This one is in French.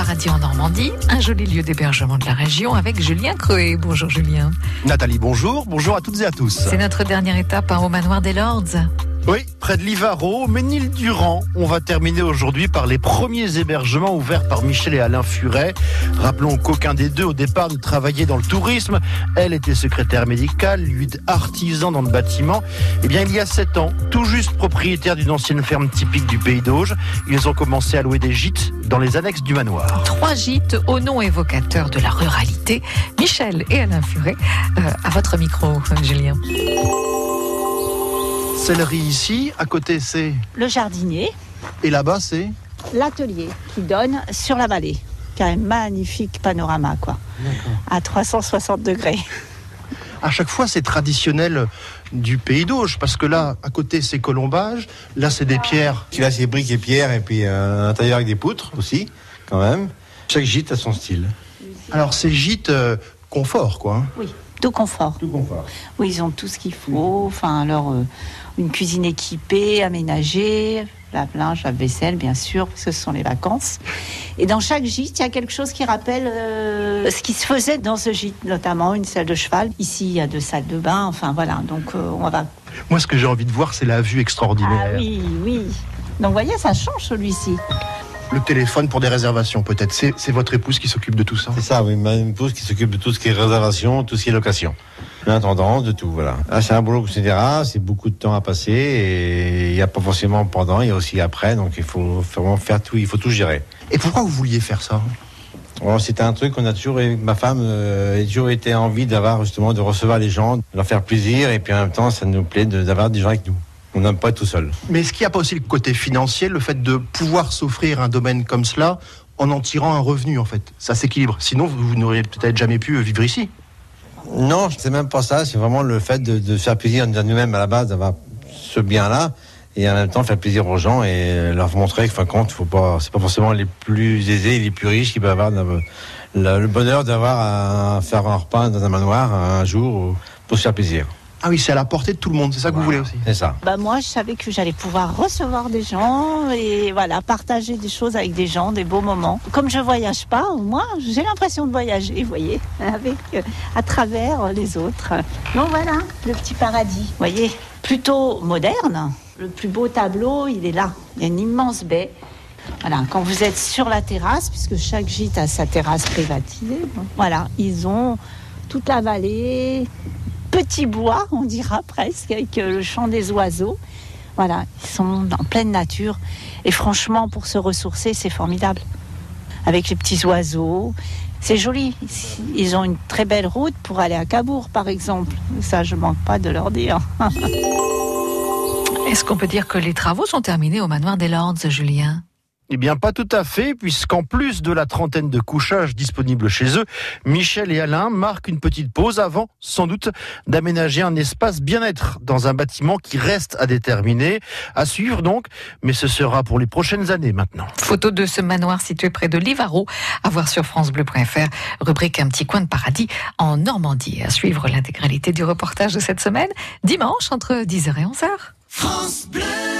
paradis en Normandie, un joli lieu d'hébergement de la région avec Julien Creuet. Bonjour Julien. Nathalie, bonjour. Bonjour à toutes et à tous. C'est notre dernière étape hein, au manoir des Lords. Oui, près de Livaro, Ménil-Durand. On va terminer aujourd'hui par les premiers hébergements ouverts par Michel et Alain Furet. Rappelons qu'aucun des deux, au départ, ne travaillait dans le tourisme. Elle était secrétaire médicale, lui artisan dans le bâtiment. Eh bien, il y a sept ans, tout juste propriétaire d'une ancienne ferme typique du pays d'Auge, ils ont commencé à louer des gîtes dans les annexes du manoir. Trois gîtes au nom évocateur de la ruralité. Michel et Alain Furet, euh, à votre micro, Julien. Céleri ici, à côté c'est le jardinier et là-bas c'est l'atelier qui donne sur la vallée. Qui a un magnifique panorama, quoi. À 360 degrés. À chaque fois, c'est traditionnel du pays d'Auge, parce que là, à côté, c'est colombage, là, c'est des pierres. Là, c'est briques et pierres, et puis euh, un intérieur avec des poutres aussi, quand même. Chaque gîte a son style. Alors, c'est gîte euh, confort, quoi. Hein. Oui, tout confort. Tout confort. Oui, ils ont tout ce qu'il faut. Enfin, alors, euh, une cuisine équipée, aménagée, la planche, la vaisselle, bien sûr, parce que ce sont les vacances. Et dans chaque gîte, il y a quelque chose qui rappelle euh, ce qui se faisait dans ce gîte, notamment une salle de cheval. Ici, il y a deux salles de bain. Enfin, voilà. Donc, euh, on va. Moi, ce que j'ai envie de voir, c'est la vue extraordinaire. Ah oui, oui. Donc, vous voyez, ça change celui-ci. Le téléphone pour des réservations, peut-être. C'est votre épouse qui s'occupe de tout ça? C'est ça, oui. Ma épouse qui s'occupe de tout ce qui est réservation, tout ce qui est location. L'intendance, de tout, voilà. Ah, c'est un boulot etc. c'est beaucoup de temps à passer et il n'y a pas forcément pendant, il y a aussi après, donc il faut vraiment faire tout, il faut tout gérer. Et pourquoi vous vouliez faire ça? Oh, C'était un truc qu'on a toujours, ma femme euh, a toujours été envie d'avoir justement de recevoir les gens, de leur faire plaisir et puis en même temps ça nous plaît d'avoir des gens avec nous. On n'aime pas être tout seul. Mais est-ce qu'il n'y a pas aussi le côté financier, le fait de pouvoir s'offrir un domaine comme cela en en tirant un revenu en fait? Ça s'équilibre. Sinon, vous n'auriez peut-être jamais pu vivre ici. Non, c'est même pas ça. C'est vraiment le fait de, faire plaisir à nous-mêmes à la base, d'avoir ce bien-là, et en même temps faire plaisir aux gens et leur montrer que, fin compte, faut pas, c'est pas forcément les plus aisés, les plus riches qui peuvent avoir le, bonheur d'avoir à faire un repas dans un manoir un jour pour se faire plaisir. Ah oui, c'est à la portée de tout le monde, c'est ça que vous voulez aussi C'est ça. Bah moi, je savais que j'allais pouvoir recevoir des gens et voilà, partager des choses avec des gens, des beaux moments. Comme je voyage pas, moi, j'ai l'impression de voyager, vous voyez, avec euh, à travers les autres. Donc voilà, le petit paradis, vous voyez, plutôt moderne. Le plus beau tableau, il est là. Il y a une immense baie. Voilà, quand vous êtes sur la terrasse, puisque chaque gîte a sa terrasse privatisée, voilà, ils ont toute la vallée, petit bois, on dira presque, avec euh, le chant des oiseaux. Voilà, ils sont en pleine nature. Et franchement, pour se ressourcer, c'est formidable. Avec les petits oiseaux, c'est joli. Ils ont une très belle route pour aller à Cabourg, par exemple. Ça, je manque pas de leur dire. Est-ce qu'on peut dire que les travaux sont terminés au manoir des Lords, Julien? Eh bien, pas tout à fait, puisqu'en plus de la trentaine de couchages disponibles chez eux, Michel et Alain marquent une petite pause avant, sans doute, d'aménager un espace bien-être dans un bâtiment qui reste à déterminer. À suivre donc, mais ce sera pour les prochaines années maintenant. Photo de ce manoir situé près de Livaro, à voir sur FranceBleu.fr, rubrique Un petit coin de paradis en Normandie. À suivre l'intégralité du reportage de cette semaine, dimanche entre 10h et 11h. France Bleu